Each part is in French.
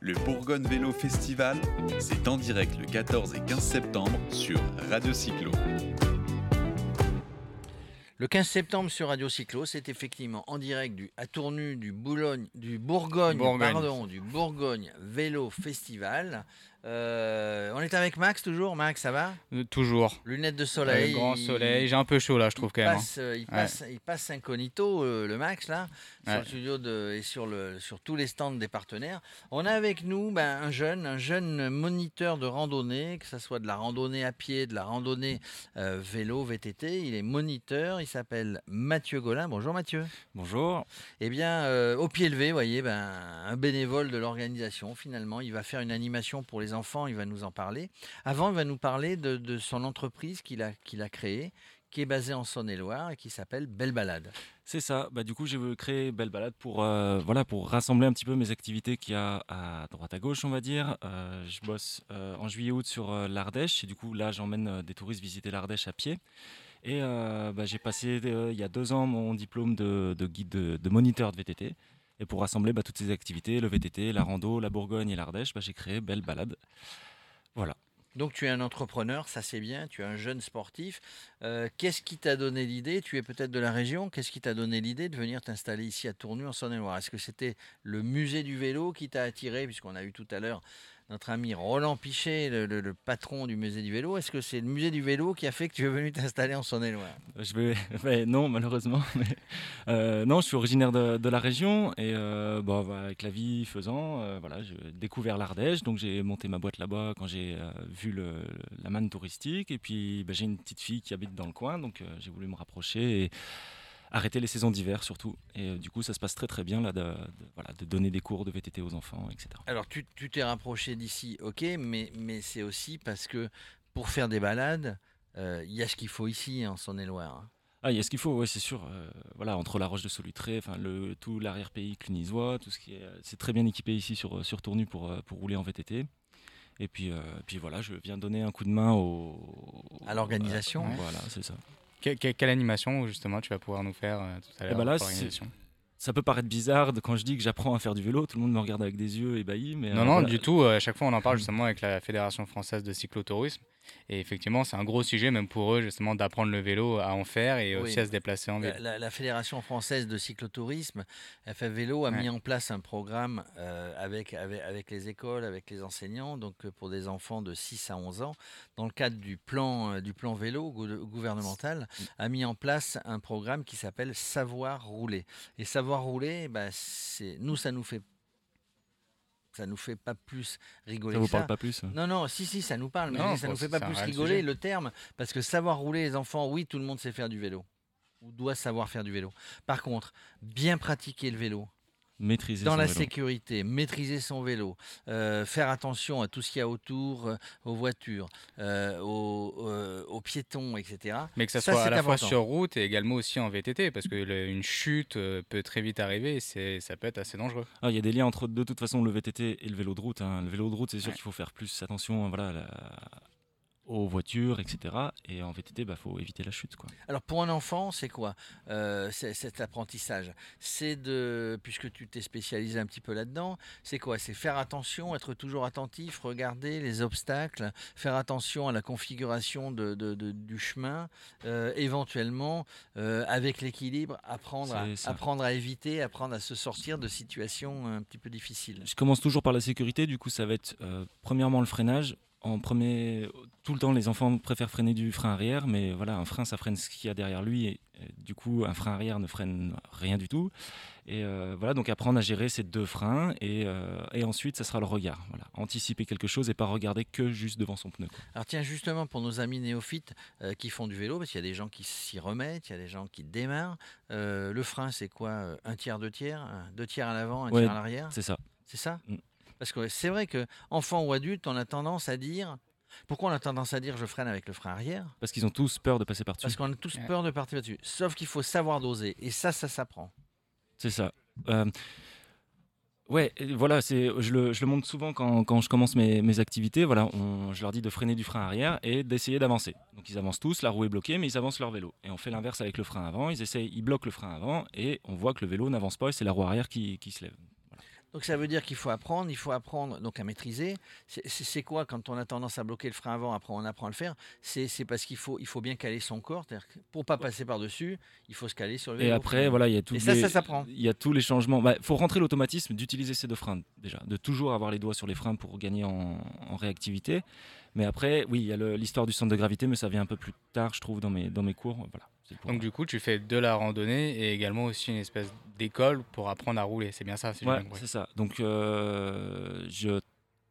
Le Bourgogne Vélo Festival, c'est en direct le 14 et 15 septembre sur Radio Cyclo. Le 15 septembre sur Radio Cyclo, c'est effectivement en direct du à Tournu du Boulogne, du Bourgogne, Bourgogne. pardon, du Bourgogne Vélo Festival. Euh, on est avec Max toujours. Max, ça va? Euh, Toujours. Lunettes de Le soleil. grand il- soleil. J'ai un peu chaud là, je trouve il quand même. hein. passe, euh, il, passe, il passe incognito, euh, le Max, là, sur le studio de, et sur, le, sur tous les stands des partenaires. On a avec nous ben, un jeune, un jeune moniteur de randonnée, que ce soit de la randonnée à pied, de la randonnée euh, vélo, VTT. Il est moniteur, il s'appelle Mathieu Golin. Bonjour Mathieu. Bonjour. Eh bien, euh, au pied levé, vous voyez, ben, un bénévole de l'organisation, finalement, il va faire une animation pour les il va nous en parler. Avant, il va nous parler de, son entreprise qu'il a, créée, qui est basée en Saône-et-Loire et qui s'appelle Belle Balade. C'est ça. Bah, du coup, j'ai créer Belle Balade pour, euh, voilà, pour rassembler un petit peu mes activités qu'il y a à droite à gauche, on va dire. Euh, je bosse euh, en juillet-août sur l'Ardèche. Et du coup, là, j'emmène des touristes visiter l'Ardèche à pied. Et bah, j'ai passé il y a deux ans mon diplôme de, de guide de, de moniteur de VTT. Et pour rassembler bah, toutes ces activités, le VTT, la rando, la Bourgogne et l'Ardèche, bah, j'ai créé Belle Balade. Voilà. Donc, tu es un entrepreneur, ça c'est bien, tu es un jeune sportif. Euh, Qu'est-ce qui t'a donné l'idée? Tu es peut-être de la région, qu'est-ce qui t'a donné l'idée de venir t'installer ici à Tournu en Saône-et-Loire Est-ce que c'était le musée du vélo qui t'a attiré, puisqu'on a eu tout à l'heure notre ami Roland Pichet, le, patron du musée du vélo Est-ce que c'est le musée du vélo qui a fait que tu es venu t'installer en Saône-et-Loire? Non, malheureusement. Euh, non, je suis originaire de, la région et euh, bon, avec la vie faisant, euh, voilà, j'ai découvert l'Ardèche. Donc j'ai monté ma boîte là-bas quand j'ai vu la manne touristique. Et puis bah, j'ai une petite fille qui habite dans le coin, donc j'ai voulu me rapprocher arrêter les saisons d'hiver surtout. Et euh, du coup, ça se passe très très bien là, de, de- voilà, de donner des cours de VTT aux enfants, etc. Alors, tu tu t'es rapproché d'ici, ok, mais, mais c'est aussi parce que pour faire des balades, euh, il y a ce qu'il faut ici en Saône-et-Loire. hein. Ah, il y a ce qu'il faut, ouais, c'est sûr. euh, voilà, entre la Roche de Solutré, enfin le tout l'arrière-pays clunisois, tout ce qui est, euh, c'est très bien équipé ici sur sur Tournu pour euh, pour rouler en VTT. Et puis euh, puis voilà, je viens donner un coup de main au À l'organisation. euh, voilà, c'est ça. Que- que- quelle animation justement tu vas pouvoir nous faire euh, tout à Eh l'heure ben c'est- l'organisation Ça peut paraître bizarre quand je dis que j'apprends à faire du vélo, tout le monde me regarde avec des yeux ébahis, mais Non, euh, non, voilà. du tout. euh, À chaque fois, on en parle justement avec la Fédération française de cyclotourisme. Et effectivement, c'est un gros sujet, même pour eux, justement, d'apprendre le vélo à en faire et Oui. aussi à se déplacer en vélo. La, Fédération française de cyclotourisme, FF Vélo, a Ouais. mis en place un programme euh, avec, avec, avec les écoles, avec les enseignants, donc euh, pour des enfants de 6 à 11 ans, dans le cadre du plan, euh, du plan vélo gou- gouvernemental, a mis en place un programme qui s'appelle Savoir rouler. Et Savoir rouler, bah, c'est nous, ça nous fait ça nous fait pas plus rigoler ça vous que ça. parle pas plus. hein? Non, non, si, si, ça nous parle, mais Non, ça nous fait pas plus rigoler sujet. le terme, parce que savoir rouler les enfants, oui, tout le monde sait faire du vélo, ou doit savoir faire du vélo. Par contre, bien pratiquer le vélo, Maîtriser dans son la vélo. sécurité, maîtriser son vélo, euh, faire attention à tout ce qu'il y a autour, euh, aux voitures, euh, aux, euh, aux piétons, etc. Mais que ça, Ça, soit à la fois sur route et également aussi en VTT, parce que le- une chute peut très vite arriver et c'est- ça peut être assez dangereux. Ah, il y a des liens entre de toute façon le VTT et le vélo de route. hein. Le vélo de route, c'est sûr Ouais. qu'il faut faire plus attention voilà, à la- aux voitures, etc. Et en VTT, il faut éviter la chute. Quoi. Alors pour un enfant, c'est quoi euh, cet apprentissage? C'est de, puisque tu t'es spécialisé un petit peu là-dedans, c'est quoi? C'est faire attention, être toujours attentif, regarder les obstacles, faire attention à la configuration de, de- de- du chemin, euh, éventuellement euh, avec l'équilibre, apprendre à, apprendre à éviter, apprendre à se sortir de situations un petit peu difficiles. Je commence toujours par la sécurité, du coup ça va être premièrement le freinage. En premier, tout le temps les enfants préfèrent freiner du frein arrière, mais voilà, un frein ça freine ce qu'il y a derrière lui, et, du coup un frein arrière ne freine rien du tout. Et euh, voilà, donc apprendre à gérer ces deux freins, et, euh, et ensuite ça sera le regard. Voilà, anticiper quelque chose et pas regarder que juste devant son pneu. Alors tiens, justement, pour nos amis néophytes euh, qui font du vélo, parce qu'il y a des gens qui s'y remettent, il y a des gens qui démarrent, le frein, c'est quoi Un tiers, deux tiers Un- Deux tiers à l'avant, un Ouais, tiers à l'arrière? C'est ça. C'est ça? Mm. Parce que c'est vrai que enfant ou adulte, on a tendance à dire... Pourquoi on a tendance à dire je freine avec le frein arrière? Parce qu'ils ont tous peur de passer par-dessus. Parce qu'on a tous peur de partir là-dessus. Sauf qu'il faut savoir doser. Et ça, ça s'apprend. C'est ça. Euh, ouais, voilà, c'est, je, le, je le montre souvent quand, quand je commence mes, mes activités. Voilà, on- je leur dis de freiner du frein arrière et d'essayer d'avancer. Donc ils avancent tous, la roue est bloquée, mais ils avancent leur vélo. Et on fait l'inverse avec le frein avant. Ils essayent, ils bloquent le frein avant et on voit que le vélo n'avance pas et c'est la roue arrière qui, qui se lève. Donc ça veut dire qu'il faut apprendre, il faut apprendre donc à maîtriser. C'est- quoi quand on a tendance à bloquer le frein avant, après on apprend à le faire? C'est parce qu'il faut, il faut bien caler son corps. c'est-à-dire que Pour pas passer par-dessus, il faut se caler sur le vélo. Et après, voilà, il y a tous Et ça, les, ça s'apprend. Il y a tous les changements. Il faut rentrer l'automatisme d'utiliser ces deux freins déjà, de toujours avoir les doigts sur les freins pour gagner en, en réactivité. Mais après, oui, il y a l'histoire du centre de gravité, mais ça vient un peu plus tard, je trouve, dans mes, dans mes cours. Voilà. c'est pour- Donc du coup, tu fais de la randonnée et également aussi une espèce d'école pour apprendre à rouler. C'est bien ça, si Ouais, c'est ça. Donc, euh, je,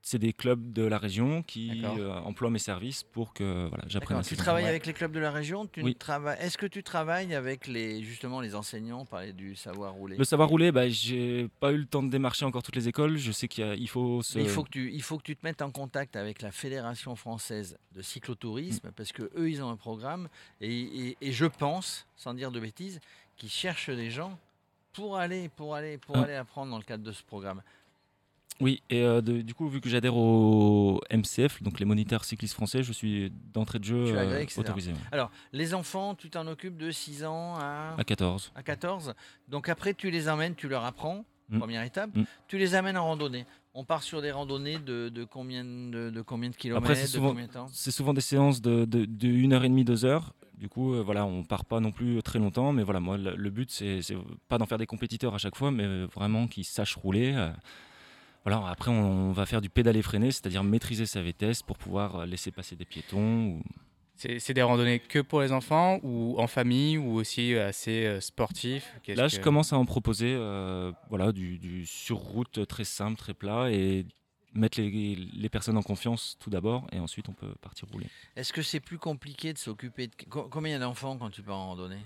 c'est des clubs de la région qui euh, emploient mes services pour que voilà, j'apprenne Tu travailles Ouais. avec les clubs de la région tu Oui. Est-ce que tu travailles avec les, justement les enseignants On parlait du savoir rouler? Le savoir rouler, bah, j'ai pas eu le temps de démarcher encore toutes les écoles. Je sais qu'il y a- il faut se. Mais il faut, que tu, il faut que tu te mettes en contact avec la Fédération française de cyclotourisme parce que eux ils ont un programme et, et- et je pense, sans dire de bêtises, qu'ils cherchent des gens pour aller, pour aller, pour Ah. aller apprendre dans le cadre de ce programme. Oui, et euh, de- du coup, vu que j'adhère au MCF, donc les moniteurs cyclistes français, je suis d'entrée de jeu euh, autorisé. ouais. Alors, les enfants, tu t'en occupes de 6 ans à, À 14. à 14. Donc après, tu les emmènes, tu leur apprends, Mm. première étape. Mm. Tu les amènes en randonnée. On part sur des randonnées de, de combien, de, de combien de kilomètres, c'est de souvent- de temps? C'est souvent des séances de, de, de 1h30, 2 heures. Du coup, euh, voilà, on part pas non plus très longtemps, mais voilà, moi, le, le but, c'est c'est pas d'en faire des compétiteurs à chaque fois, mais vraiment qu'ils sachent rouler. euh. Voilà, après, on, va faire du pédaler freiné, c'est-à-dire maîtriser sa vitesse pour pouvoir euh, laisser passer des piétons. ou- C'est c'est des randonnées que pour les enfants ou en famille ou aussi assez euh, sportifs Qu'est-ce Là, que- je commence à en proposer euh, voilà, du, du sur-route très simple, très plat, et mettre les, les personnes en confiance tout d'abord, et ensuite on peut partir rouler. Est-ce que c'est plus compliqué de s'occuper de... Co- Combien il y a d'enfants quand tu pars en randonnée?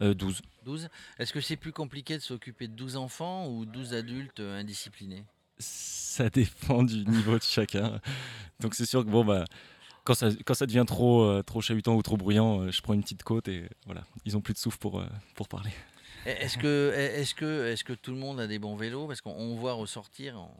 Euh, 12. 12 Est-ce que c'est plus compliqué de s'occuper de 12 enfants ou 12 adultes euh, indisciplinés? Ça dépend du niveau de chacun. Donc c'est sûr que bon, bah, quand, ça, quand ça devient trop, euh, trop chahutant ou trop bruyant, euh, je prends une petite côte et voilà, ils ont plus de souffle pour, euh, pour parler. Est-ce que, tout le monde a des bons vélos? Parce qu'on on voit ressortir, on,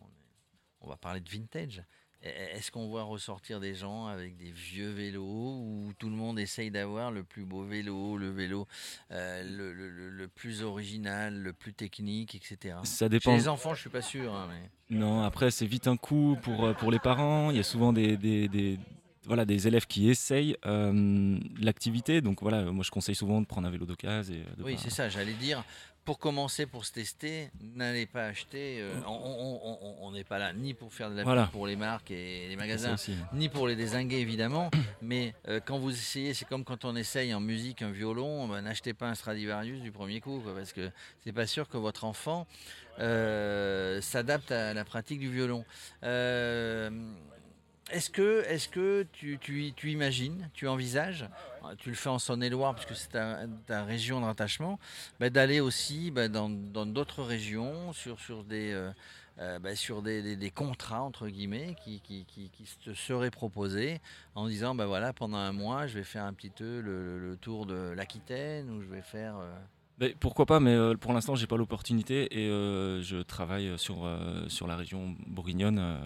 on va parler de vintage. Est-ce qu'on voit ressortir des gens avec des vieux vélos où tout le monde essaye d'avoir le plus beau vélo, le vélo euh, le, le- le- le plus original, le plus technique, etc. Ça Chez dépend. les enfants, je suis pas sûr. hein, mais... Non, après, c'est vite un coup pour, euh, pour les parents. Il y a souvent des, des, des- voilà, des élèves qui essayent euh, l'activité. Donc voilà, moi je conseille souvent de prendre un vélo d'occasion. et de Oui, pas- c'est ça, j'allais dire. Pour commencer, pour se tester, n'allez pas acheter. euh, on- n'est pas là ni pour faire de la Voilà. pub pour les marques et les magasins, aussi. ni pour les désinguer évidemment, mais euh, quand vous essayez, c'est comme quand on essaye en musique un violon, ben, n'achetez pas un Stradivarius du premier coup, quoi, parce que c'est pas sûr que votre enfant euh, s'adapte à la pratique du violon. Euh, est-ce que, tu, tu, tu imagines, tu envisages, euh, tu le fais en Saône-et-Loire puisque c'est ta, ta région de rattachement, bah, d'aller aussi bah, dans d'autres régions sur, sur des, euh, euh, bah, sur des, des- des contrats entre guillemets qui, qui, qui, qui te seraient proposés en disant bah voilà pendant un mois je vais faire un petit peu le, le tour de l'Aquitaine ou je vais faire euh, Mais pourquoi pas, mais euh, pour l'instant, j'ai pas l'opportunité et euh, je travaille sur, euh, sur la région bourguignonne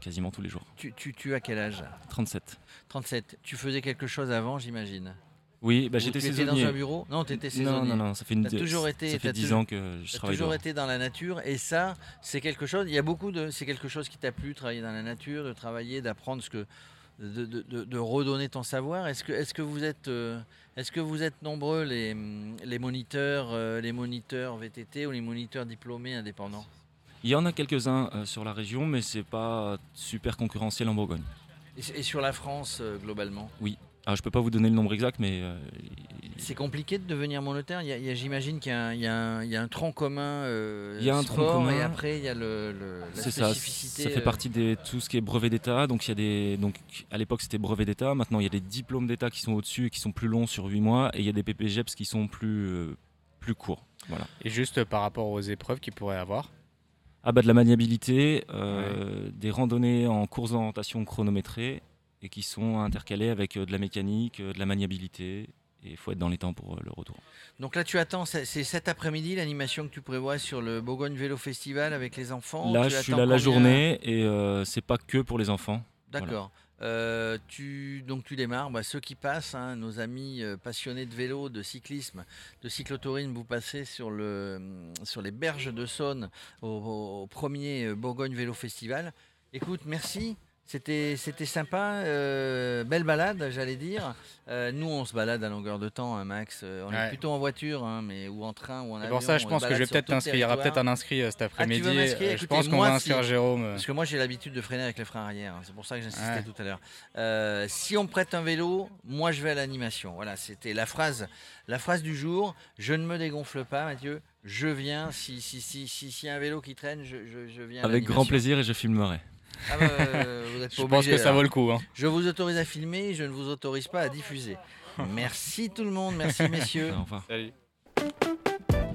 quasiment tous les jours. tu, tu, tu as quel âge? 37. 37 tu faisais quelque chose avant j'imagine? Oui, bah, j'étais tu étais dans saisonnier. un bureau? Non tu étais non, saisonnier non, non, ça fait, une, toujours été- ça fait t'as 10 toujours- ans que je Tu as travaille toujours dehors. été dans la nature et ça, c'est quelque chose. Il y a beaucoup de. C'est quelque chose qui t'a plu, travailler dans la nature, de travailler, d'apprendre ce que. De, de- de- de redonner ton savoir. Est-ce que, est que vous êtes, euh, est-ce que vous êtes nombreux les, les moniteurs, euh, les moniteurs VTT ou les moniteurs diplômés indépendants? Il y en a quelques-uns euh, sur la région, mais c'est pas super concurrentiel en Bourgogne. et, et sur la France euh, globalement? Alors, je peux pas vous donner le nombre exact, mais C'est compliqué de devenir monotaire. J'imagine qu'il y, a un- y y a tronc commun. euh, Il y a un tronc sport, commun. Et après, il y a le, le- la ça. spécificité. Ça fait euh, partie de tout ce qui est brevet d'État. Donc, il y a des, donc, à l'époque, c'était brevet d'État. Maintenant, il y a des diplômes d'État qui sont au-dessus et qui sont plus longs sur 8 mois. Et il y a des PPGEPS qui sont plus, euh, plus courts. Voilà. Et juste par rapport aux épreuves qu'il pourrait avoir? Ah bah de la maniabilité, euh, des randonnées en course d'orientation chronométrées et qui sont intercalées avec euh, de la mécanique, euh, de la maniabilité. Et il faut être dans les temps pour euh, le retour. Donc là, tu attends, c'est cet après-midi l'animation que tu prévois sur le Bourgogne Vélo Festival avec les enfants là, je suis là la journée et euh, c'est pas que pour les enfants. D'accord. Euh, tu, donc tu démarres, bah, ceux qui passent, hein, nos amis euh, passionnés de vélo, de cyclisme, de cyclotourisme, vous passez sur, le, sur les berges de Saône au, au premier Bourgogne Vélo Festival. Écoute, merci. C'était, c'était sympa, euh, belle balade, j'allais dire. Euh, nous, on se balade à longueur de temps, hein, Max. Euh, on est plutôt en voiture, hein, mais ou en train ou en avion. pour ça, je pense se que je vais peut-être t'inscrire. Il y aura peut-être un inscrit cet après-midi. m'inscrire? Euh, Je Écoutez, pense qu'on va inscrire si. Jérôme. Parce que moi, j'ai l'habitude de freiner avec les freins arrière. hein. C'est pour ça que j'insistais Ouais. tout à l'heure. Euh, si on me prête un vélo, moi, je vais à l'animation. Voilà, c'était la phrase, la phrase du jour. Je ne me dégonfle pas, Mathieu. Je viens. Si si si si s'il y a un vélo qui traîne, je, je, je viens. à Avec grand plaisir et je filmerai. Ah bah, euh, vous êtes Je pense que ça alors. vaut le coup. hein. Je vous autorise à filmer, je ne vous autorise pas à diffuser. Merci tout le monde, merci messieurs. Au revoir. Salut.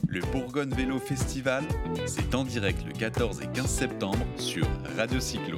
Le Bourgogne Vélo Festival, c'est en direct le 14 et 15 septembre sur Radio Cyclo.